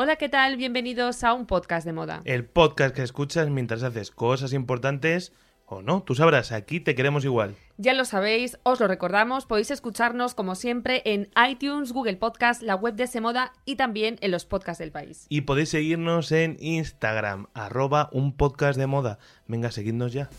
Hola, ¿qué tal? Bienvenidos a un podcast de moda. El podcast que escuchas mientras haces cosas importantes o no, tú sabrás, aquí te queremos igual. Ya lo sabéis, os lo recordamos, podéis escucharnos como siempre en iTunes, Google Podcast, la web de Semoda y también en los podcasts del país. Y podéis seguirnos en Instagram, arroba un podcast de moda. Venga, seguidnos ya.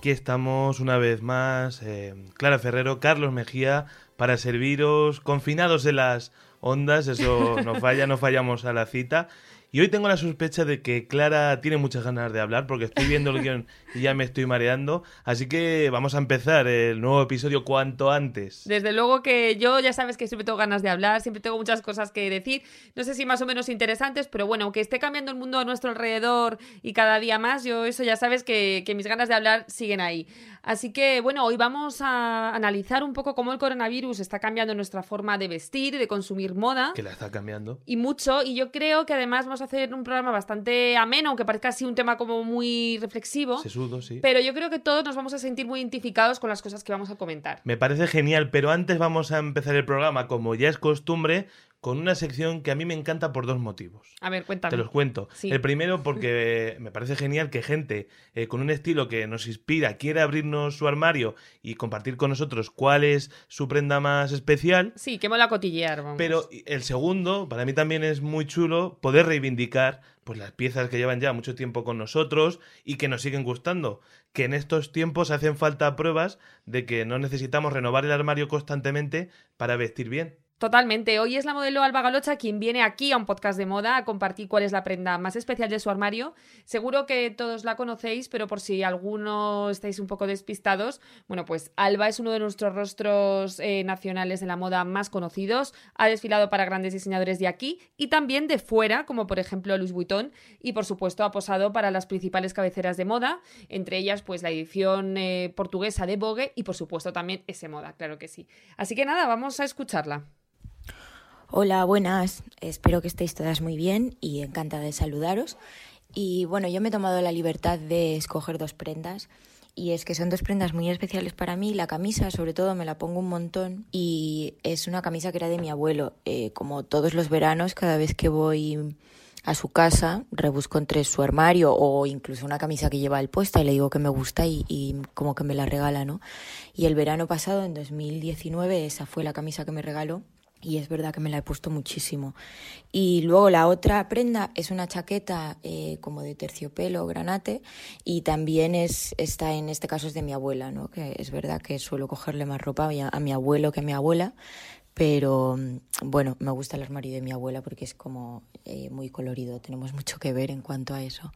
Aquí estamos una vez más, eh, Clara Ferrero, Carlos Mejía, para serviros confinados en las ondas, eso no falla, no fallamos a la cita. Y hoy tengo la sospecha de que Clara tiene muchas ganas de hablar porque estoy viendo el guion y ya me estoy mareando. Así que vamos a empezar el nuevo episodio cuanto antes. Desde luego que yo ya sabes que siempre tengo ganas de hablar, siempre tengo muchas cosas que decir. No sé si más o menos interesantes, pero bueno, aunque esté cambiando el mundo a nuestro alrededor y cada día más, yo eso ya sabes que, que mis ganas de hablar siguen ahí. Así que bueno, hoy vamos a analizar un poco cómo el coronavirus está cambiando nuestra forma de vestir, de consumir moda. Que la está cambiando. Y mucho, y yo creo que además vamos a hacer un programa bastante ameno, aunque parezca así un tema como muy reflexivo. Sesudo, sí. Pero yo creo que todos nos vamos a sentir muy identificados con las cosas que vamos a comentar. Me parece genial, pero antes vamos a empezar el programa, como ya es costumbre, con una sección que a mí me encanta por dos motivos. A ver, cuéntame. Te los cuento. Sí. El primero porque me parece genial que gente eh, con un estilo que nos inspira quiera abrirnos su armario y compartir con nosotros cuál es su prenda más especial. Sí, que mola cotillear, vamos. Pero el segundo, para mí también es muy chulo poder reivindicar pues las piezas que llevan ya mucho tiempo con nosotros y que nos siguen gustando. Que en estos tiempos hacen falta pruebas de que no necesitamos renovar el armario constantemente para vestir bien. Totalmente. Hoy es la modelo Alba Galocha quien viene aquí a un podcast de moda a compartir cuál es la prenda más especial de su armario. Seguro que todos la conocéis, pero por si alguno estáis un poco despistados, bueno, pues Alba es uno de nuestros rostros eh, nacionales de la moda más conocidos. Ha desfilado para grandes diseñadores de aquí y también de fuera, como por ejemplo Louis Vuitton, y por supuesto ha posado para las principales cabeceras de moda, entre ellas pues la edición eh, portuguesa de Vogue y por supuesto también ese moda, claro que sí. Así que nada, vamos a escucharla. Hola, buenas. Espero que estéis todas muy bien y encantada de saludaros. Y bueno, yo me he tomado la libertad de escoger dos prendas. Y es que son dos prendas muy especiales para mí. La camisa, sobre todo, me la pongo un montón. Y es una camisa que era de mi abuelo. Eh, como todos los veranos, cada vez que voy a su casa, rebusco entre su armario o incluso una camisa que lleva él puesta y le digo que me gusta y, y como que me la regala, ¿no? Y el verano pasado, en 2019, esa fue la camisa que me regaló y es verdad que me la he puesto muchísimo. Y luego la otra prenda es una chaqueta eh, como de terciopelo, granate, y también es, está en este caso es de mi abuela, ¿no? Que es verdad que suelo cogerle más ropa a mi, abuelo que a mi abuela, pero bueno, me gusta el armario de mi abuela porque es como eh, muy colorido, tenemos mucho que ver en cuanto a eso.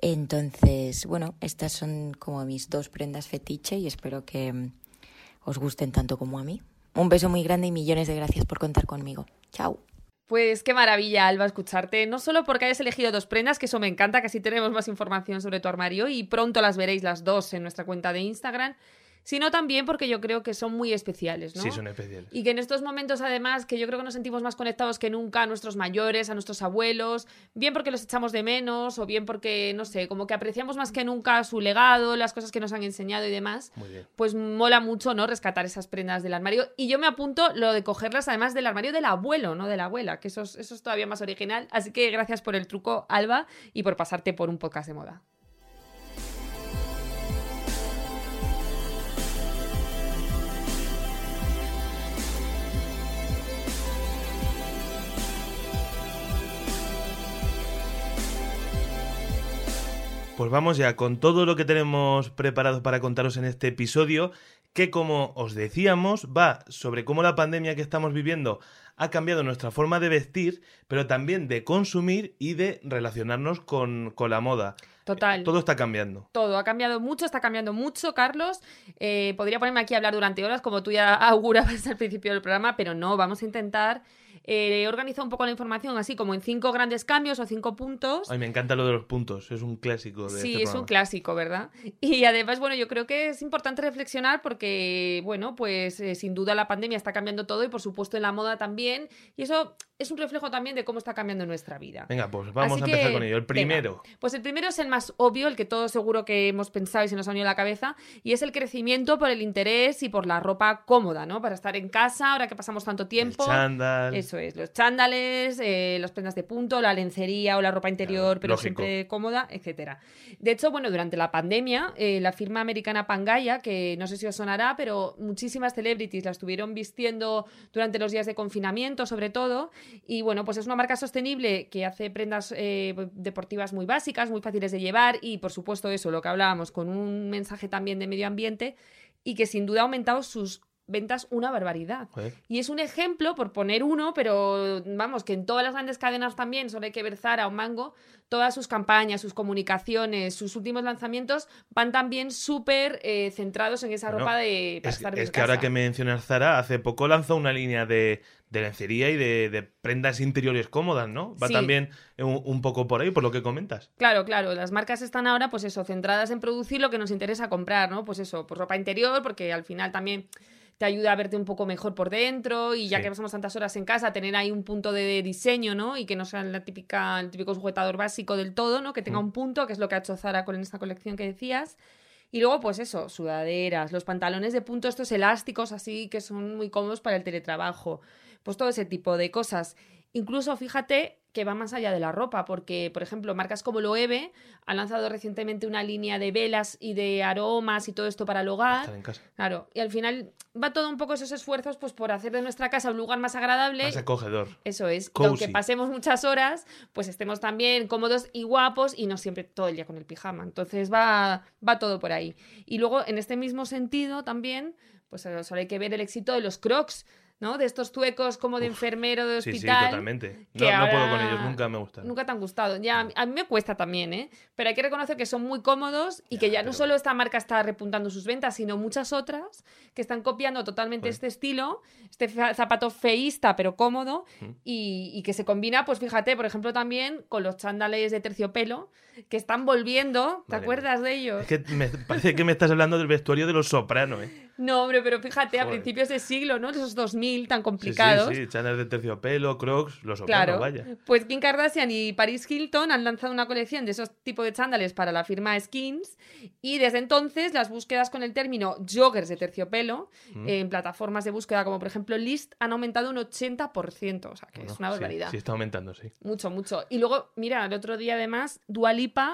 Entonces, bueno, estas son como mis dos prendas fetiche y espero que mm, os gusten tanto como a mí. Un beso muy grande y millones de gracias por contar conmigo. Chao. Pues qué maravilla, Alba, escucharte. No solo porque hayas elegido dos prendas, que eso me encanta, que así tenemos más información sobre tu armario y pronto las veréis las dos en nuestra cuenta de Instagram, sino también porque yo creo que son muy especiales, ¿no? Sí, son especiales. Y que en estos momentos, además, que yo creo que nos sentimos más conectados que nunca a nuestros mayores, a nuestros abuelos, bien porque los echamos de menos o bien porque, no sé, como que apreciamos más que nunca su legado, las cosas que nos han enseñado y demás. Muy bien. Pues mola mucho, ¿no? Rescatar esas prendas del armario. Y yo me apunto lo de cogerlas además del armario del abuelo, no de la abuela, que eso es, eso es todavía más original. Así que gracias por el truco, Alba, y por pasarte por un podcast de moda. Pues vamos ya con todo lo que tenemos preparado para contaros en este episodio, que como os decíamos, va sobre cómo la pandemia que estamos viviendo ha cambiado nuestra forma de vestir, pero también de consumir y de relacionarnos con, con la moda. Total. Todo está cambiando. Todo ha cambiado mucho, está cambiando mucho, Carlos. Eh, podría ponerme aquí a hablar durante horas, como tú ya augurabas al principio del programa, pero no, vamos a intentar eh, he organizado un poco la información así como en cinco grandes cambios o cinco puntos. Ay, me encanta lo de los puntos, es un clásico de Sí, este es un clásico, ¿verdad? Y además, bueno, yo creo que es importante reflexionar porque, bueno, pues eh, sin duda la pandemia está cambiando todo y por supuesto en la moda también. Y eso es un reflejo también de cómo está cambiando nuestra vida. Venga, pues vamos Así a empezar que, con ello. El primero. venga. Pues el primero es el más obvio, el que todos seguro que hemos pensado y se nos ha unido la cabeza, y es el crecimiento por el interés y por la ropa cómoda, ¿no? Para estar en casa, ahora que pasamos tanto tiempo. El chándal. Eso es, los chándales, eh, las prendas de punto, la lencería o la ropa interior, Claro, pero lógico. siempre cómoda, etcétera. De hecho, bueno, durante la pandemia, eh, la firma americana Pangaya, que no sé si os sonará, pero muchísimas celebrities la estuvieron vistiendo durante los días de confinamiento, sobre todo. Y bueno, pues es una marca sostenible que hace prendas eh, deportivas muy básicas, muy fáciles de llevar y, por supuesto, eso, lo que hablábamos, con un mensaje también de medio ambiente y que sin duda ha aumentado sus ventas una barbaridad. Y es un ejemplo, por poner uno, pero vamos, que en todas las grandes cadenas también, solo hay que ver Zara o Mango, todas sus campañas, sus comunicaciones, sus últimos lanzamientos van también súper eh, centrados en esa Bueno, ropa de para Es, estar es que ahora que mencionas Zara, hace poco lanzó una línea de, de lencería y de, de prendas interiores cómodas, ¿no? Va Sí. también un, un poco por ahí, por lo que comentas. Claro, claro, las marcas están ahora, pues eso, centradas en producir lo que nos interesa comprar, ¿no? Pues eso, pues ropa interior, porque al final también te ayuda a verte un poco mejor por dentro y ya Sí. que pasamos tantas horas en casa, tener ahí un punto de diseño, ¿no? Y que no sea la típica, el típico sujetador básico del todo, ¿no? Que tenga Mm. un punto, que es lo que ha hecho Zara con esta colección que decías. Y luego, pues eso, sudaderas, los pantalones de punto, estos elásticos así que son muy cómodos para el teletrabajo. Pues todo ese tipo de cosas. Incluso fíjate que va más allá de la ropa, porque, por ejemplo, marcas como Loewe han lanzado recientemente una línea de velas y de aromas y todo esto para el hogar. Estar en casa. Claro, y al final va todo un poco esos esfuerzos pues por hacer de nuestra casa un lugar más agradable. Más acogedor. Eso es, que aunque pasemos muchas horas, pues estemos también cómodos y guapos y no siempre todo el día con el pijama. Entonces va, va todo por ahí. Y luego, en este mismo sentido también, pues solo hay que ver el éxito de los crocs, ¿no? De estos tuecos como de Uf, enfermero de Sí, sí, hospital. totalmente. que No, no puedo con ahora ellos, nunca me gustan. Nunca te han gustado. Ya, a mí- me cuesta también, ¿eh? Pero hay que reconocer que son muy cómodos y Ya, que ya no solo esta marca está repuntando sus ventas, sino muchas otras que están copiando totalmente Joder. este estilo, este zapato feísta pero cómodo y, y que se combina, pues fíjate, por ejemplo, también con los chándales de terciopelo que están volviendo. ¿Te acuerdas de ellos? Es que me parece que me estás hablando del vestuario de los sopranos, ¿eh? No, hombre, pero fíjate, a principios de siglo, ¿no? Esos 2000 tan Sí, complicados. sí, sí, chándal de terciopelo, crocs, los sopranos, Claro, vaya. pues Kim Kardashian y Paris Hilton han lanzado una colección de esos tipos de chándales para la firma Skins y desde entonces las búsquedas con el término joggers de terciopelo Mm. en plataformas de búsqueda como por ejemplo List han aumentado un 80%, o sea que es una sí, barbaridad. Sí, está aumentando, sí. Mucho, mucho. Y luego, mira, el otro día además,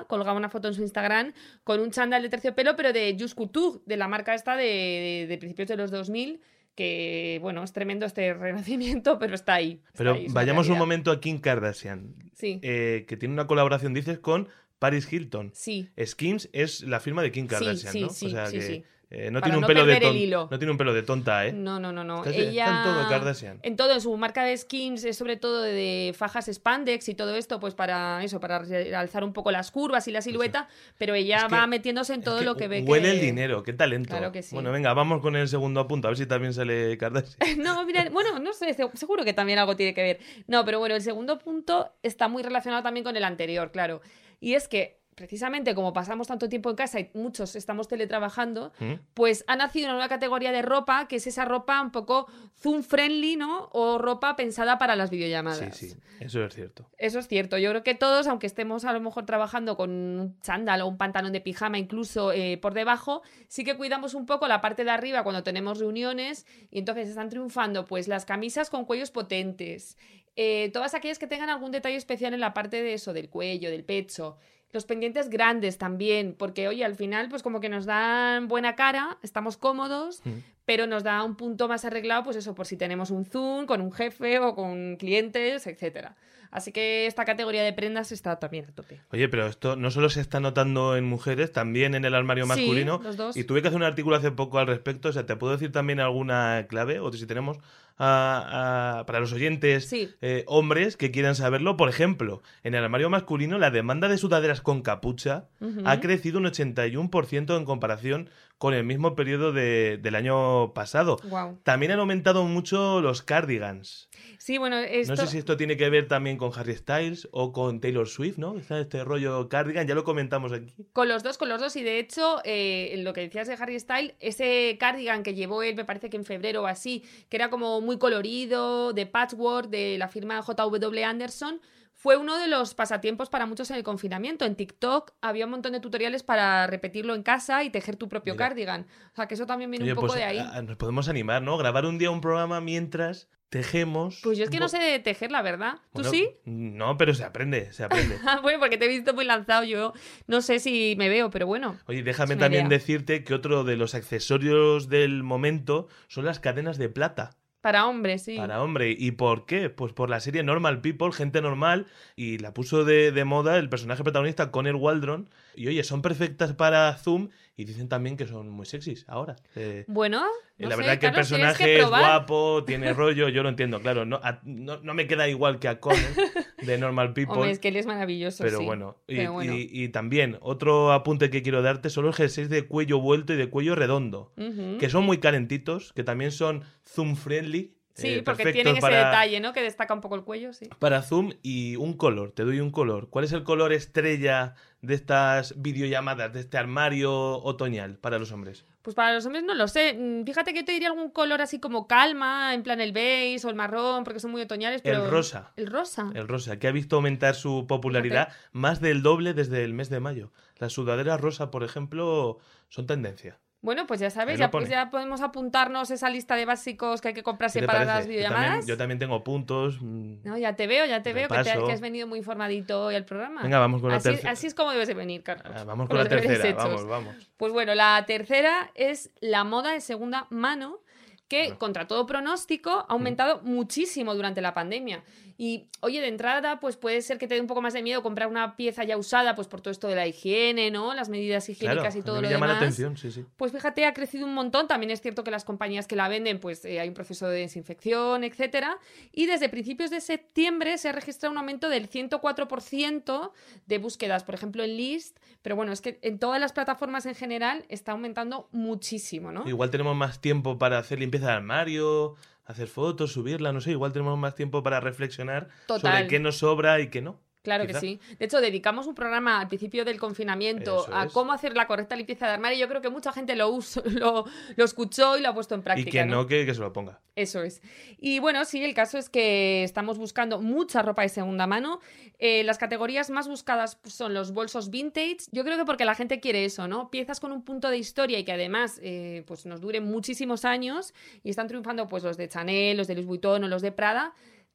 Colgaba una foto en su Instagram con un chándal de terciopelo, pero de Just Couture, de la marca esta de, principios de los 2000, que, bueno, es tremendo este renacimiento, pero está ahí. está Pero ahí, vayamos un momento a Kim Kardashian, Sí, eh, que tiene una colaboración, dices, con Paris Hilton. sí. Skins es la firma de Kim Kardashian, sí, ¿no? sí, o sea sí, que sí. Eh, no tiene un no pelo de ton- no tiene un pelo de tonta, ¿eh? No, no, no, no. Está- está en Ella... todo Kardashian. En todo, en su marca de skins es sobre todo de fajas spandex y todo esto, pues para eso, para realzar un poco las curvas y la silueta, pero ella Es que- va metiéndose en Es todo que lo que ve Huele que... el dinero, qué talento. Claro que sí. Bueno, venga, vamos con el segundo punto, a ver si también sale Kardashian. No, mira, bueno, no sé, se- seguro que también algo tiene que ver. No, pero bueno, el segundo punto está muy relacionado también con el anterior, claro. Y es que precisamente como pasamos tanto tiempo en casa y muchos estamos teletrabajando, ¿Mm? pues ha nacido una nueva categoría de ropa que es esa ropa un poco zoom friendly, ¿no? O ropa pensada para las Sí, videollamadas. sí, eso es cierto. Eso es cierto. Yo creo que todos, aunque estemos a lo mejor trabajando con un chándal o un pantalón de pijama incluso eh, por debajo, sí que cuidamos un poco la parte de arriba cuando tenemos reuniones y entonces están triunfando pues las camisas con cuellos potentes, eh, todas aquellas que tengan algún detalle especial en la parte de eso, del cuello, del pecho. Los pendientes grandes también, porque oye, al final pues como que nos dan buena cara, estamos cómodos, Mm. pero nos da un punto más arreglado, pues eso, por si tenemos un Zoom con un jefe o con clientes, etcétera. Así que esta categoría de prendas está también a tope. Oye, pero esto no solo se está notando en mujeres, también en el armario Sí, masculino. los dos. Y tuve que hacer un artículo hace poco al respecto. O sea, ¿te puedo decir también alguna clave? O si tenemos a- a- para los oyentes Sí. eh, hombres que quieran saberlo. Por ejemplo, en el armario masculino la demanda de sudaderas con capucha ha crecido un 81% en comparación con el mismo periodo de- del año pasado. También han aumentado mucho los cardigans. Sí, bueno, esto... No sé si esto tiene que ver también con Harry Styles o con Taylor Swift, ¿no? Está este rollo cardigan, ya lo comentamos aquí. Con los dos, con los dos. Y de hecho, eh, en lo que decías de Harry Styles, ese cardigan que llevó él, me parece que en febrero o así, que era como muy colorido, de patchwork, de la firma JW Anderson, fue uno de los pasatiempos para muchos en el confinamiento. En TikTok había un montón de tutoriales para repetirlo en casa y tejer tu propio Mira. cardigan. O sea, que eso también viene Oye, un poco pues de ahí. a- a- nos podemos animar, ¿no? Grabar un día un programa mientras tejemos. Pues yo es que no sé de tejer, la verdad. ¿Tú Bueno, sí? No, pero se aprende, se aprende. Ah, bueno, porque te he visto muy lanzado. Yo no sé si me veo, pero bueno. Oye, déjame también idea. decirte que otro de los accesorios del momento son las cadenas de plata. Para hombres, sí. Para hombre. ¿Y por qué? Pues por la serie Normal People, gente normal, y la puso de, de moda el personaje protagonista Conner Waldron. Y oye, son perfectas para Zoom y dicen también que son muy sexys ahora. Eh, Bueno, no la sé, verdad que el personaje que es guapo, tiene rollo, yo lo entiendo, claro. No, a- no, no me queda igual que a Conner de Normal People. Hombre, es que él es maravilloso, Pero sí. bueno, y, Pero bueno. y- y también otro apunte que quiero darte son los jerseys de cuello vuelto y de cuello redondo, que son muy calentitos, que también son zoom friendly. Sí, eh, porque tienen ese para, detalle, ¿no? Que destaca un poco el cuello, sí. para zoom y un color, te doy un color. ¿Cuál es el color estrella de estas videollamadas, de este armario otoñal para los hombres? Pues para los hombres no lo sé. Mm, Fíjate que yo te diría algún color así como calma, en plan el beige o el marrón, porque son muy otoñales, pero... El rosa. El rosa. El rosa, que ha visto aumentar su popularidad más del doble desde el mes de mayo. Las sudaderas rosa, por ejemplo, son tendencia. Bueno, pues ya sabes, ya, pues podemos apuntarnos esa lista de básicos que hay que ¿Qué comprarse para parece? las Yo videollamadas. también, yo también tengo puntos. mm, No, ya te veo, ya te veo que, te- Repaso. que has venido muy informadito hoy al programa. Venga, vamos con la tercera. Así es como debes de venir, Carlos. Ah, vamos con con la tercera, hechos. vamos, vamos. Pues bueno, la tercera es la moda de segunda mano, que contra todo pronóstico ha aumentado muchísimo durante la pandemia. Y oye, de entrada, pues puede ser que te dé un poco más de miedo comprar una pieza ya usada, pues por todo esto de la higiene, ¿no? Las medidas higiénicas Claro, y todo lo llama demás. la atención, sí, sí. Pues fíjate, ha crecido un montón. También es cierto que las compañías que la venden, pues eh, hay un proceso de desinfección, etcétera. Y desde principios de septiembre se ha registrado un aumento del 104% de búsquedas, por ejemplo, en List. Pero bueno, es que en todas las plataformas en general está aumentando muchísimo, ¿no? Igual tenemos más tiempo para hacer limpieza de armario, hacer fotos, subirla, no sé. Igual tenemos más tiempo para reflexionar Total. sobre qué nos sobra y qué no. Claro quizá. que sí. De hecho, dedicamos un programa al principio del confinamiento Eso a es. cómo hacer la correcta limpieza de armario. Yo creo que mucha gente lo, uso- lo, lo escuchó y lo ha puesto en práctica. y que no, que, que se lo ponga. Eso es. Y bueno, sí, el caso es que estamos buscando mucha ropa de segunda mano. Eh, las categorías más buscadas son los bolsos vintage. Yo creo que porque la gente quiere eso, ¿no? Piezas con un punto de historia y que además eh, pues nos duren muchísimos años y están triunfando pues los de Chanel, los de Louis Vuitton o los de Prada.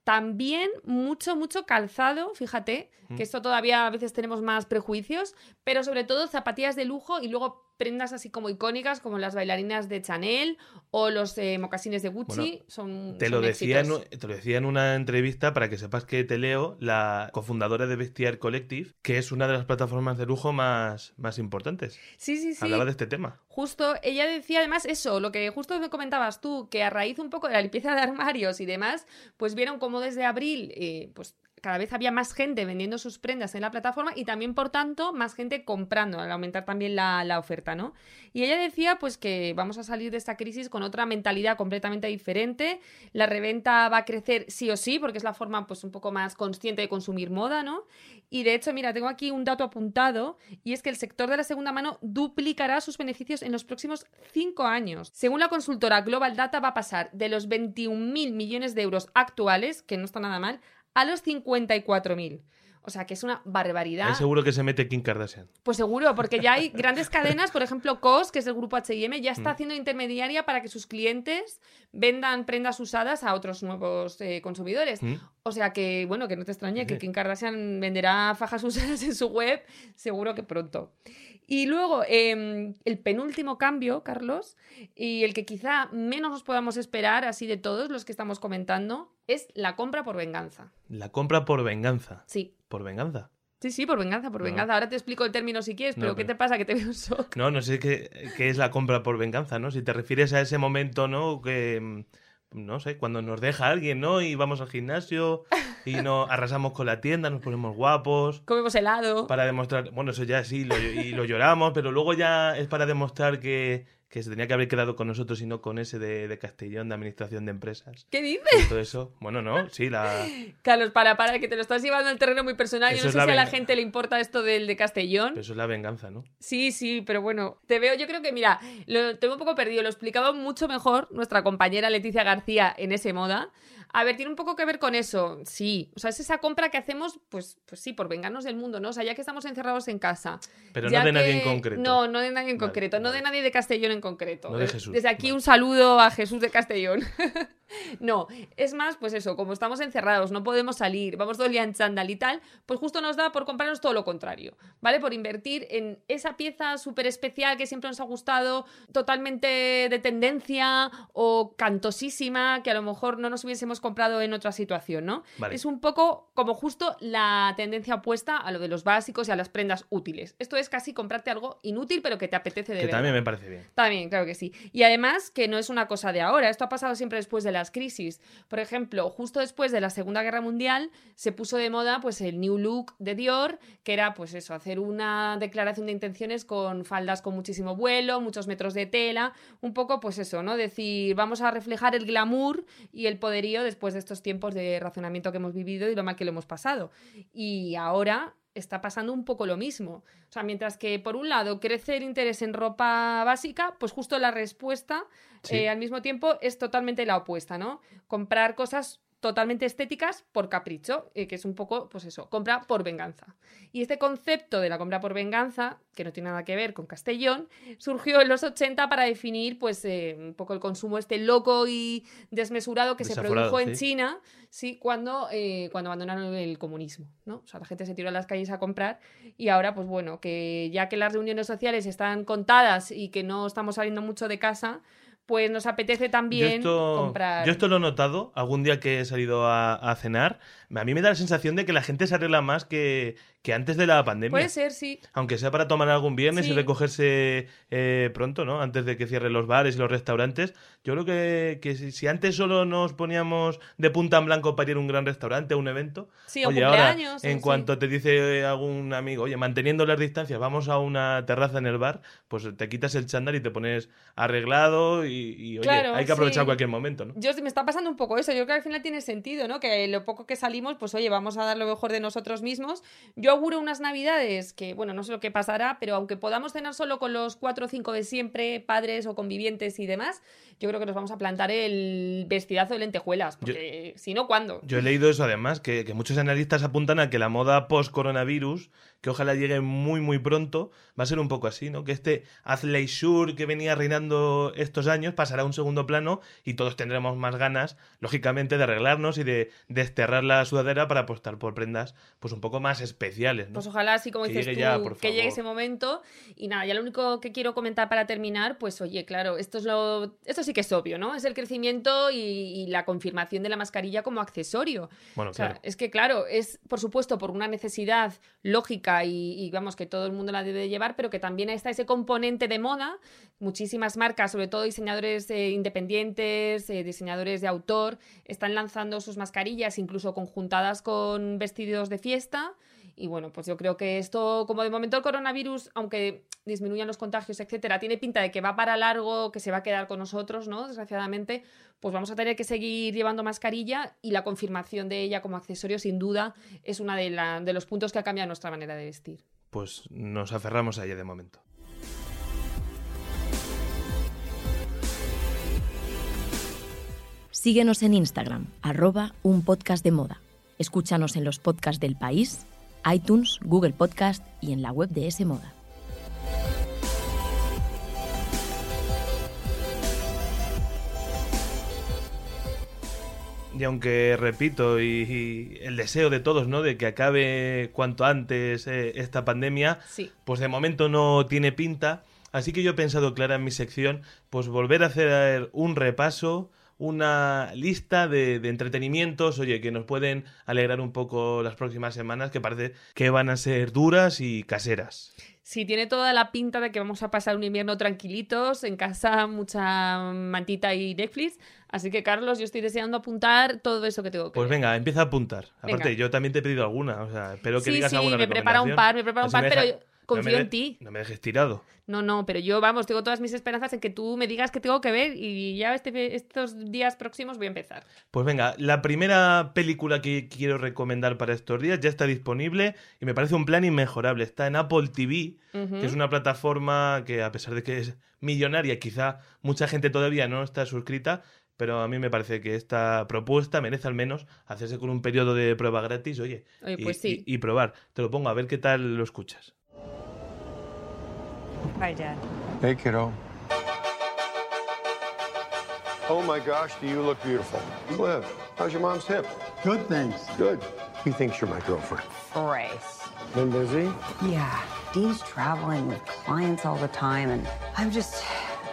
También mucho, mucho calzado, fíjate, Mm. que esto todavía a veces tenemos más prejuicios, pero sobre todo zapatillas de lujo y luego prendas así como icónicas como las bailarinas de Chanel o los eh, mocasines de Gucci. Bueno, son, Te son lo, decía en, te lo decía en una entrevista para que sepas que te leo, la cofundadora de Vestiaire Collective, que es una de las plataformas de lujo más, más importantes. Sí, sí, sí. Hablaba de este tema. Justo, ella decía además eso, lo que justo me comentabas tú, que a raíz un poco de la limpieza de armarios y demás, pues vieron como desde abril, eh, pues cada vez había más gente vendiendo sus prendas en la plataforma y también, por tanto, más gente comprando, al aumentar también la, la oferta, ¿no? Y ella decía, pues, que vamos a salir de esta crisis con otra mentalidad completamente diferente. La reventa va a crecer sí o sí, porque es la forma, pues, un poco más consciente de consumir moda, ¿no? Y de hecho, mira, tengo aquí un dato apuntado, y es que el sector de la segunda mano duplicará sus beneficios en los próximos cinco años. Según la consultora Global Data, va a pasar de los 21.000 millones de euros actuales, que no está nada mal, a los 54.000. O sea, que es una barbaridad. Ahí seguro que se mete Kim Kardashian. Pues seguro, porque ya hay grandes cadenas, por ejemplo, COS, que es el grupo H&M, ya Mm. está haciendo intermediaria para que sus clientes vendan prendas usadas a otros nuevos eh, consumidores. ¿Mm? O sea que, bueno, que no te extrañe que. Kim Kardashian venderá fajas usadas en su web, seguro que pronto. Y luego, em, el penúltimo cambio, Carlos, y el que quizá menos nos podamos esperar, así de todos los que estamos comentando, es la compra por venganza. La compra por venganza. Sí. ¿Por venganza? Sí, sí, por venganza, por No. venganza. Ahora te explico el término si quieres, No, pero ¿qué te pasa? Que te veo un shock. No, no sé qué, qué es la compra por venganza, ¿no? Si te refieres a ese momento, ¿no? Que, mm, no sé, cuando nos deja alguien, ¿no? Y vamos al gimnasio y no arrasamos con la tienda, nos ponemos guapos. Comemos helado. Para demostrar, bueno, eso ya sí, lo, y lo lloramos, pero luego ya es para demostrar que, que se tenía que haber quedado con nosotros y no con ese de, de Castellón, de Administración de Empresas. ¿Qué dices? Todo eso, bueno, no, sí, la... Carlos, para, para, que te lo estás llevando al terreno muy personal. Yo Eso no es sé si a la gente le importa esto del de Castellón. Eso es la venganza, ¿no? Sí, sí, pero bueno, te veo, yo creo que, mira, lo tengo un poco perdido, lo explicaba mucho mejor nuestra compañera Leticia García en ese moda. A ver, tiene un poco que ver con eso, sí. O sea, es esa compra que hacemos, pues, pues sí, por vengarnos del mundo, ¿no? O sea, ya que estamos encerrados en casa. Pero no de nadie que- en concreto. No, no de nadie en Vale, concreto, no de nadie de Castellón en concreto. No de Jesús, Desde aquí vale. un saludo a Jesús de Castellón. no, es más, pues eso, como estamos encerrados, no podemos salir, vamos todo el día en chándal y tal, pues justo nos da por comprarnos todo lo contrario, ¿vale? Por invertir en esa pieza súper especial que siempre nos ha gustado, totalmente de tendencia o cantosísima, que a lo mejor no nos hubiésemos comprado en otra situación, ¿no? Vale. Es un poco como justo la tendencia opuesta a lo de los básicos y a las prendas útiles. Esto es casi comprarte algo inútil, pero que te apetece de Que verdad. también me parece bien. También, claro que sí. Y además que no es una cosa de ahora, esto ha pasado siempre después de las crisis. Por ejemplo, justo después de la Segunda Guerra Mundial se puso de moda pues el New Look de Dior, que era pues eso, hacer una declaración de intenciones con faldas con muchísimo vuelo, muchos metros de tela, un poco pues eso, ¿no? Decir, vamos a reflejar el glamour y el poderío después de estos tiempos de racionamiento que hemos vivido y lo mal que lo hemos pasado. Y ahora está pasando un poco lo mismo. O sea, mientras que por un lado crece el interés en ropa básica, pues justo la respuesta Sí. eh, al mismo tiempo es totalmente la opuesta, ¿no? Comprar cosas totalmente estéticas por capricho, eh, que es un poco, pues eso, compra por venganza. Y este concepto de la compra por venganza, que no tiene nada que ver con Castellón, surgió en los 80 para definir, pues, eh, un poco el consumo este loco y desmesurado que se produjo en sí. China, sí, cuando, eh, cuando abandonaron el comunismo, ¿no? O sea, la gente se tiró a las calles a comprar y ahora, pues bueno, que ya que las reuniones sociales están contadas y que no estamos saliendo mucho de casa, pues nos apetece también yo esto, comprar. yo esto lo he notado algún día que he salido a, a cenar. A mí me da la sensación de que la gente se arregla más que, que antes de la pandemia. Puede ser, sí. Aunque sea para tomar algún viernes y recogerse eh, pronto, ¿no? Antes de que cierren los bares y los restaurantes. Yo creo que, que si, si antes solo nos poníamos de punta en blanco para ir a un gran restaurante, a un evento, Sí, o oye, ahora, o en sí. cuanto te dice algún amigo, oye, manteniendo las distancias, vamos a una terraza en el bar, pues te quitas el chándal y te pones arreglado y, y, oye, Claro, hay que aprovechar sí. cualquier momento, ¿no? Yo me está pasando un poco eso. Yo creo que al final tiene sentido, ¿no? Que lo poco que salimos, pues oye, vamos a dar lo mejor de nosotros mismos. Yo auguro unas navidades que, bueno, no sé lo que pasará, pero aunque podamos cenar solo con los cuatro o cinco de siempre, padres o convivientes y demás, yo creo que nos vamos a plantar el vestidazo de lentejuelas. Porque si no, ¿cuándo? Yo he leído eso además, que, que muchos analistas apuntan a que la moda post-coronavirus, que ojalá llegue muy muy pronto, va a ser un poco así, ¿no? Que este athleisure que venía reinando estos años pasará a un segundo plano y todos tendremos más ganas, lógicamente, de arreglarnos y de desterrar la sudadera para apostar por prendas pues un poco más Pues ojalá, así como Que dices llegue tú, ya, por que llegue ese momento. Y nada, ya lo único que quiero comentar para terminar, pues oye, claro, esto es lo. Esto sí que es obvio, ¿no? Es el crecimiento y, y la confirmación de la mascarilla como accesorio. Bueno, O sea, claro. es que, claro, es por supuesto por una necesidad lógica y, y, vamos, que todo el mundo la debe de llevar, pero que también está ese componente de moda. Muchísimas marcas, sobre todo diseñadores eh, independientes, eh, diseñadores de autor, están lanzando sus mascarillas, incluso conjuntadas con vestidos de fiesta. Y bueno, pues yo creo que esto, como de momento el coronavirus, aunque disminuyan los contagios, etcétera, tiene pinta de que va para largo, que se va a quedar con nosotros, ¿no? Desgraciadamente, pues vamos a tener que seguir llevando mascarilla y la confirmación de ella como accesorio, sin duda, es uno de, la- de los puntos que ha cambiado nuestra manera de vestir. Pues nos aferramos a ella de momento. Síguenos en Instagram, arroba un podcast de moda. Escúchanos en los podcasts del país, iTunes, Google Podcast y en la web de S Moda. Y aunque repito, y, y el deseo de todos, ¿no? De que acabe cuanto antes eh, esta pandemia, Sí. pues de momento no tiene pinta. Así que yo he pensado, Clara, en mi sección, pues volver a hacer un repaso, una lista de, de entretenimientos, oye, que nos pueden alegrar un poco las próximas semanas, que parece que van a ser duras y caseras. Sí, tiene toda la pinta de que vamos a pasar un invierno tranquilitos, en casa, mucha mantita y Netflix. Así que, Carlos, yo estoy deseando apuntar todo eso que tengo que Pues venga, empieza a apuntar. Aparte, Venga. yo también te he pedido alguna, o sea, espero que sí, digas sí, alguna me prepara un par, me prepara un Así par, pero deja- no confío de- en ti. No me dejes tirado. No, no, pero yo, vamos, tengo todas mis esperanzas en que tú me digas que tengo que ver y ya este, estos días próximos voy a empezar. Pues venga, la primera película que quiero recomendar para estos días ya está disponible y me parece un plan inmejorable. Está en Apple TV, que es una plataforma que a pesar de que es millonaria, quizá mucha gente todavía no está suscrita, pero a mí me parece que esta propuesta merece al menos hacerse con un periodo de prueba gratis, oye, Oye, y, pues sí. y- y probar. Te lo pongo a ver qué tal lo escuchas. Hi, Dad. Hey, kiddo. Oh my gosh, do you look beautiful. Cliff, how's your mom's hip? Good, thanks. Good. He thinks you're my girlfriend. Bryce. Been busy? Yeah, Dean's traveling with clients all the time, and I'm just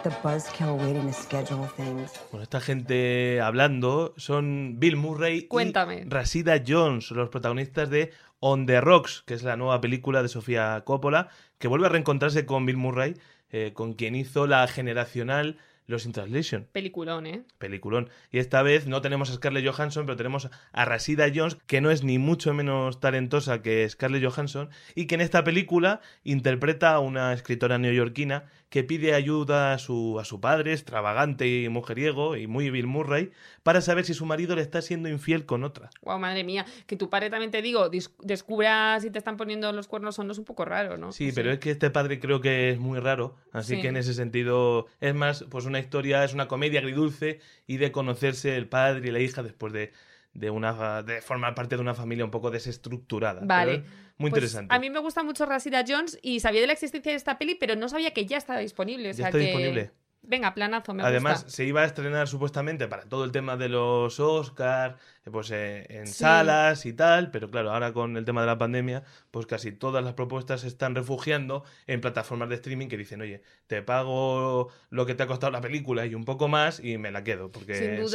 the buzzkill waiting to schedule things. Bueno, esta gente hablando son Bill Murray Cuéntame. y Rashida Jones, los protagonistas de On the Rocks, que es la nueva película de Sofía Coppola, que vuelve a reencontrarse con Bill Murray, eh, con quien hizo la generacional Los in Translation. Peliculón, ¿eh? Peliculón. Y esta vez no tenemos a Scarlett Johansson, pero tenemos a Rashida Jones, que no es ni mucho menos talentosa que Scarlett Johansson, y que en esta película interpreta a una escritora neoyorquina que pide ayuda a su, a su padre, extravagante y mujeriego, y muy Bill Murray, para saber si su marido le está siendo infiel con otra. Wow, madre mía. Que tu padre también te digo, descubra si te están poniendo los cuernos o no es un poco raro, ¿no? Sí, pero es que este padre creo que es muy raro, así Sí. que en ese sentido es más, pues una historia, es una comedia agridulce y de conocerse el padre y la hija después de, de una de formar parte de una familia un poco desestructurada. Vale. Muy Pues interesante. A mí me gusta mucho Rashida Jones y sabía de la existencia de esta peli, pero no sabía que ya estaba disponible. o Ya sea está que- disponible. Venga, planazo, me Además, gusta. se iba a estrenar supuestamente para todo el tema de los Oscars, pues eh, en Sí. salas y tal, pero claro, ahora con el tema de la pandemia, pues casi todas las propuestas se están refugiando en plataformas de streaming que dicen, oye, te pago lo que te ha costado la película y un poco más y me la quedo, porque Sin en duda-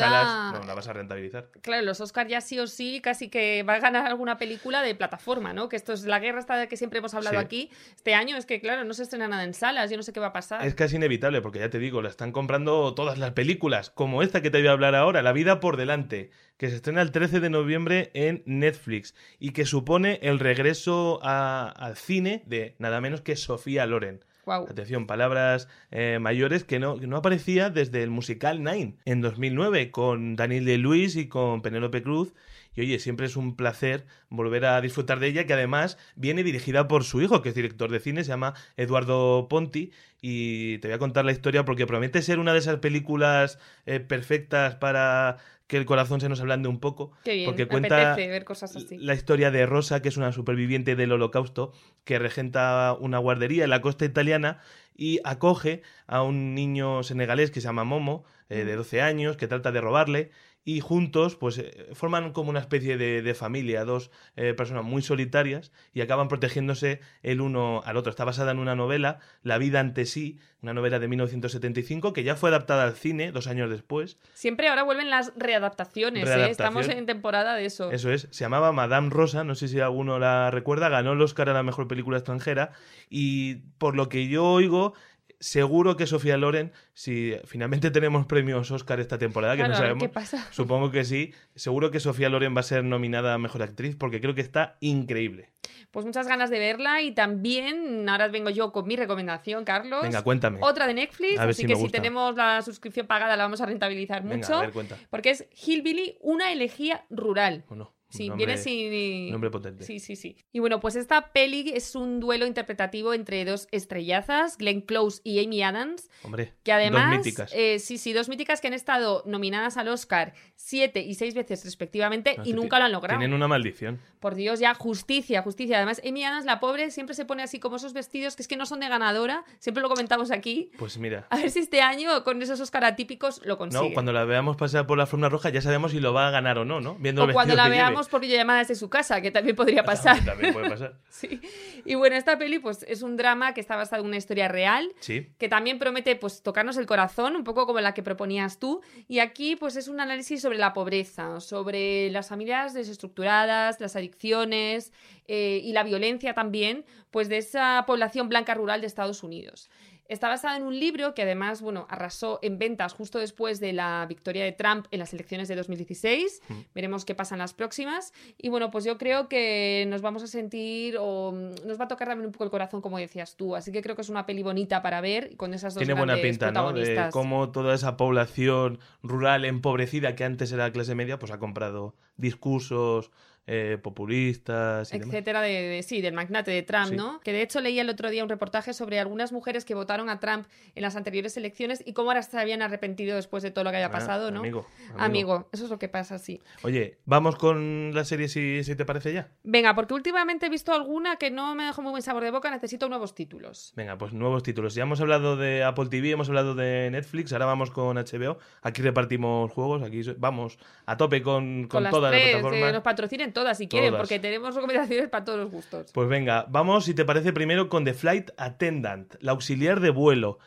salas no la vas a rentabilizar. Claro, los Oscars ya sí o sí casi que va a ganar alguna película de plataforma, ¿no? Que esto es la guerra esta de que siempre hemos hablado Sí. aquí. Este año es que, claro, no se estrena nada en salas, yo no sé qué va a pasar. Es casi inevitable, porque ya te digo, la están comprando todas las películas, como esta que te voy a hablar ahora, La vida por delante, que se estrena el 13 de noviembre en Netflix y que supone el regreso a- al cine de nada menos que Sofía Loren. Atención, palabras eh, mayores que no, que no aparecía desde el musical Nine en 2009 con Daniel de Luis y con Penélope Cruz. Y oye, siempre es un placer volver a disfrutar de ella, que además viene dirigida por su hijo, que es director de cine, se llama Eduardo Ponti. Y te voy a contar la historia porque promete ser una de esas películas eh, perfectas para que el corazón se nos ablande un poco. Qué bien, porque cuenta ver cosas así. la historia de Rosa, que es una superviviente del holocausto, que regenta una guardería en la costa italiana y acoge a un niño senegalés que se llama Momo, eh, de 12 años, que trata de robarle. Y juntos, pues, eh, forman como una especie de, de familia, dos eh, personas muy solitarias, y acaban protegiéndose el uno al otro. Está basada en una novela, La vida ante sí, una novela de 1975, que ya fue adaptada al cine dos años después. Siempre ahora vuelven las readaptaciones, ¿eh? Estamos en temporada de eso. Eso es, se llamaba Madame Rosa, no sé si alguno la recuerda, ganó el Oscar a la mejor película extranjera y por lo que yo oigo, seguro que Sofía Loren, si finalmente tenemos premios Oscar esta temporada, que Claro, no sabemos, qué pasa. supongo que sí, seguro que Sofía Loren va a ser nominada a Mejor Actriz porque creo que está increíble. Pues muchas ganas de verla y también ahora vengo yo con mi recomendación, Carlos. Venga, cuéntame. Otra de Netflix, A así si que si tenemos la suscripción pagada la vamos a rentabilizar Venga, mucho. a ver, cuenta. Porque es Hillbilly, una elegía rural. Bueno, Sí, Nombre- viene sin... Nombre potente. Sí, sí, sí. Y bueno, pues esta peli es un duelo interpretativo entre dos estrellazas, Glenn Close y Amy Adams, Hombre, que además... dos míticas. eh, sí, sí, dos míticas que han estado nominadas al Oscar siete y seis veces respectivamente No, y nunca lo han logrado. Tienen una maldición. Por Dios, ya justicia, justicia. Además, Amy Adams, la pobre, siempre se pone así como esos vestidos que es que no son de ganadora, siempre lo comentamos aquí. Pues mira. A ver si este año con esos Oscar atípicos lo consigue. No, cuando la veamos pasar por la forma roja ya sabemos si lo va a ganar o no, ¿no? Viendo o el cuando la que lleve. Por videollamada desde su casa, que también podría pasar. También puede pasar. Sí. Y bueno, esta peli pues es un drama que está basado en una historia real, Sí. que también promete pues tocarnos el corazón, un poco como la que proponías tú. Y aquí pues es un análisis sobre la pobreza, sobre las familias desestructuradas, las adicciones eh, y la violencia también, pues de esa población blanca rural de Estados Unidos. Está basada en un libro que además, bueno, arrasó en ventas justo después de la victoria de Trump en las elecciones de 2016. Veremos qué pasa en las próximas. Y bueno, pues yo creo que nos vamos a sentir o mm, nos va a tocar también un poco el corazón, como decías tú. Así que creo que es una peli bonita para ver con esas dos Tiene buena pinta, ¿no? De cómo toda esa población rural empobrecida que antes era clase media, pues ha comprado discursos eh, populistas y demás. etcétera, de, de- sí, del magnate de Trump, Sí. ¿no? Que de hecho leía el otro día un reportaje sobre algunas mujeres que votaron a Trump en las anteriores elecciones y cómo ahora se habían arrepentido después de todo lo que haya Ah, pasado, ¿no? Amigo, amigo. Amigo, eso es lo que pasa, sí. Oye, vamos con la serie si, si te parece ya. Venga, porque últimamente he visto alguna que no me dejó muy buen sabor de boca, necesito nuevos títulos. Venga, pues nuevos títulos. Ya hemos hablado de Apple TV, hemos hablado de Netflix, ahora vamos con HBO. Aquí repartimos juegos, aquí vamos a tope con, con, Con, las todas tres, las plataformas. nos patrocinen todas si quieren, Todas. porque tenemos recomendaciones para todos los gustos. Pues venga, vamos, si te parece, primero con The Flight Attendant, la auxiliar de vuelo.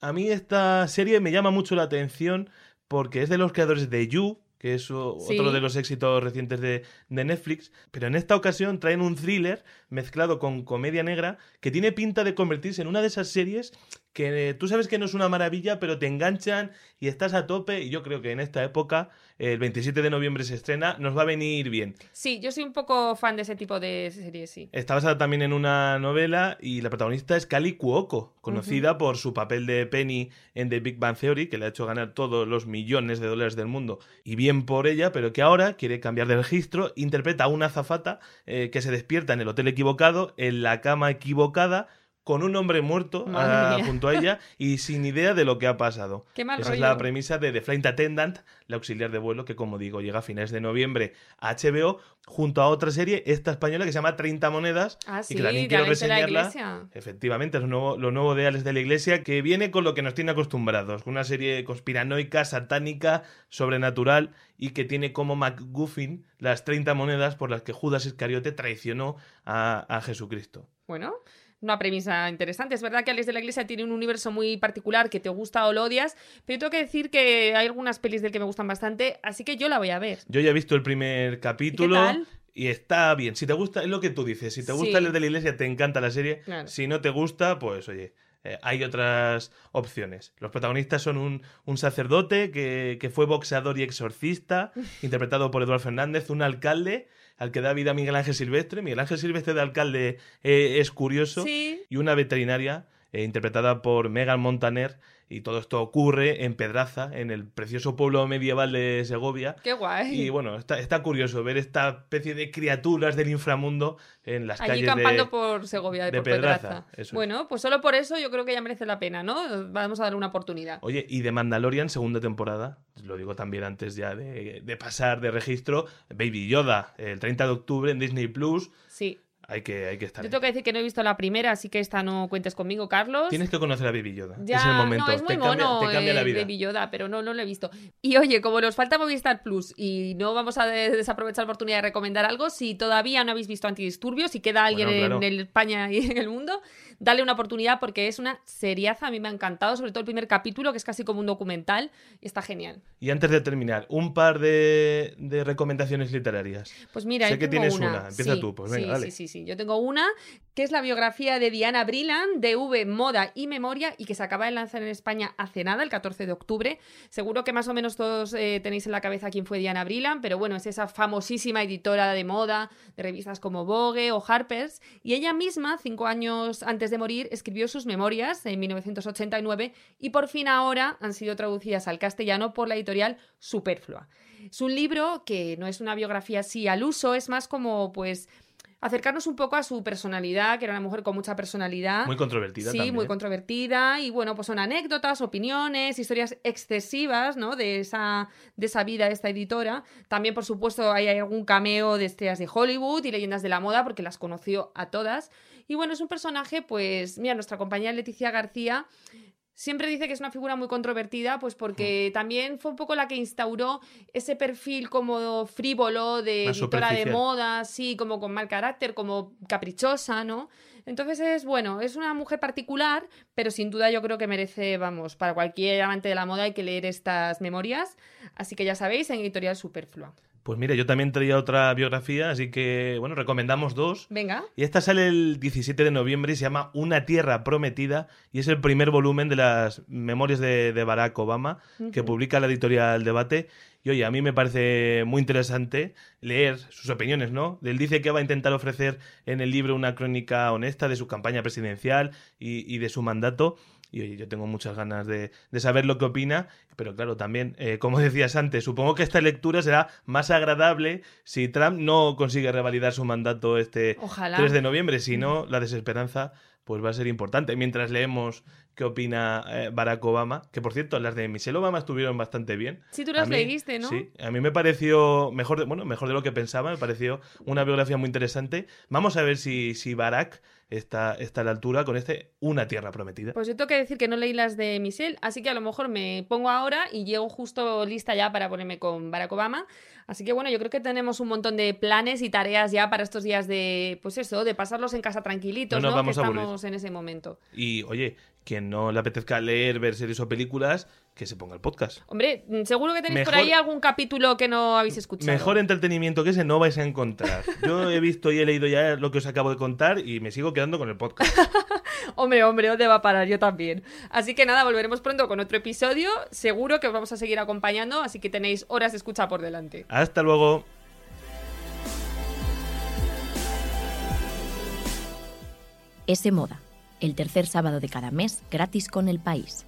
A mí esta serie me llama mucho la atención porque es de los creadores de You, que es Sí. otro de los éxitos recientes de, de Netflix, pero en esta ocasión traen un thriller mezclado con comedia negra que tiene pinta de convertirse en una de esas series que eh, tú sabes que no es una maravilla, pero te enganchan y estás a tope y yo creo que en esta época, el 27 de noviembre se estrena, nos va a venir bien. Sí, yo soy un poco fan de ese tipo de series, sí. Está basada también en una novela y la protagonista es Kali Cuoco, conocida por su papel de Penny en The Big Bang Theory, que le ha hecho ganar todos los millones de dólares del mundo. Y bien por ella, pero que ahora quiere cambiar de registro, interpreta a una azafata eh, que se despierta en el hotel equivocado, en la cama equivocada, con un hombre muerto ah, junto a ella y sin idea de lo que ha pasado. Qué mal Esa es la premisa de The Flight Attendant, la auxiliar de vuelo, que como digo, llega a finales de noviembre a HBO, junto a otra serie, esta española, que se llama 30 monedas, Ah, y sí, que también quiero la reseñarla. Iglesia. Efectivamente, es lo nuevo, lo nuevo de Alex de la Iglesia, que viene con lo que nos tiene acostumbrados, con una serie conspiranoica, satánica, sobrenatural, y que tiene como MacGuffin las 30 monedas por las que Judas Iscariote traicionó a, a Jesucristo. Bueno, una premisa interesante. Es verdad que Alex de la Iglesia tiene un universo muy particular que te gusta o lo odias, pero tengo que decir que hay algunas pelis del que me gustan bastante, así que yo la voy a ver. Yo ya he visto el primer capítulo. tal? Y está bien. Si te gusta, es lo que tú dices. Si te gusta Sí. Alex de la Iglesia, te encanta la serie. Claro. Si no te gusta, pues oye, eh, hay otras opciones. Los protagonistas son un, un sacerdote que, que fue boxeador y exorcista, interpretado por Eduardo Fernández, un alcalde al que da vida Miguel Ángel Silvestre. Miguel Ángel Silvestre de alcalde eh, es curioso. Sí. Y una veterinaria eh, interpretada por Megan Montaner. Y todo esto ocurre en Pedraza, en el precioso pueblo medieval de Segovia. Qué guay. Y bueno, está, está curioso ver esta especie de criaturas del inframundo en las Allí calles campando de... por Segovia, de, de por Pedraza. Pedraza, eso es. Bueno, pues solo por eso yo creo que ya merece la pena, ¿no? Vamos a darle una oportunidad. Oye, y de Mandalorian, segunda temporada, lo digo también antes ya de, de pasar de registro, Baby Yoda, el 30 de octubre en Disney Plus, Sí. Hay que, hay que estar. Yo ahí. tengo que decir que no he visto la primera, así que esta no cuentes conmigo, Carlos. Tienes que conocer a Baby Yoda. Ya, es el momento. no, es muy te, cambia, te cambia la eh, vida. Baby Yoda, pero no, no lo he visto. Y oye, como nos falta Movistar Plus y no vamos a de- desaprovechar la oportunidad de recomendar algo, si todavía no habéis visto Antidisturbios, si queda alguien Bueno, claro. en España y en el mundo, dale una oportunidad porque es una seriaza, a mí me ha encantado, sobre todo el primer capítulo, que es casi como un documental, y está genial. Y antes de terminar, un par de, de recomendaciones literarias. Pues mira, Sé yo que tengo tienes una. una. Empieza Sí, tú, pues venga, sí, dale. Sí, sí, sí. Yo tengo una que es la biografía de Diana Brilland, de V, Moda y Memoria, y que se acaba de lanzar en España hace nada, el 14 de octubre. Seguro que más o menos todos eh, tenéis en la cabeza quién fue Diana Brilland, pero bueno, es esa famosísima editora de moda de revistas como Vogue o Harper's, y ella misma, cinco años antes de morir, escribió sus memorias en 1989 y por fin ahora han sido traducidas al castellano por la editorial Superflua. Es un libro que no es una biografía así al uso, es más como pues acercarnos un poco a su personalidad, que era una mujer con mucha personalidad. Muy controvertida Sí, también. muy controvertida. Y bueno, pues son anécdotas, opiniones, historias excesivas, ¿no? De esa, de esa vida de esta editora. También, por supuesto, hay algún cameo de estrellas de Hollywood y leyendas de la moda, porque las conoció a todas. Y bueno, es un personaje, pues, mira, nuestra compañera Leticia García siempre dice que es una figura muy controvertida, pues porque Mm. también fue un poco la que instauró ese perfil como frívolo de Más editora de moda, sí, como con mal carácter, como caprichosa, ¿no? Entonces es bueno, es una mujer particular, pero sin duda yo creo que merece, vamos, para cualquier amante de la moda hay que leer estas memorias. Así que ya sabéis, en editorial Superflua. Pues mira, yo también traía otra biografía, así que, bueno, recomendamos dos. Venga. Y esta sale el 17 de noviembre y se llama Una Tierra Prometida y es el primer volumen de las memorias de, de Barack Obama que publica la editorial Debate. Y oye, a mí me parece muy interesante leer sus opiniones, ¿no? Él dice que va a intentar ofrecer en el libro una crónica honesta de su campaña presidencial y, y de su mandato. Y oye, yo tengo muchas ganas de, de saber lo que opina, pero claro, también, eh, como decías antes, supongo que esta lectura será más agradable si Trump no consigue revalidar su mandato este Ojalá. 3 de noviembre, si no, la desesperanza pues va a ser importante. Mientras leemos qué opina eh, Barack Obama, que por cierto, las de Michelle Obama estuvieron bastante bien. Sí, tú las mí- leíste, ¿no? Sí, a mí me pareció mejor de, bueno, mejor de lo que pensaba, me pareció una biografía muy interesante. Vamos a ver si, si Barack está, está a la altura con este Una Tierra Prometida. Pues yo tengo que decir que no leí las de Michelle, así que a lo mejor me pongo ahora y llego justo lista ya para ponerme con Barack Obama. Así que bueno, yo creo que tenemos un montón de planes y tareas ya para estos días de, pues eso, de pasarlos en casa tranquilitos, No ¿no? nos vamos que a estamos en ese momento. Y oye, quien no le apetezca leer, ver series o películas, que se ponga el podcast. Hombre, mm, seguro que tenéis por ahí algún capítulo que no habéis escuchado. Mejor entretenimiento que ese no vais a encontrar. Yo he visto y he leído ya lo que os acabo de contar y me sigo quedando con el podcast. Hombre, hombre, ¿dónde va a parar? Yo también. Así que nada, volveremos pronto con otro episodio. Seguro que os vamos a seguir acompañando, así que tenéis horas de escucha por delante. Hasta luego. Ese Moda, el tercer sábado de cada mes gratis con el país.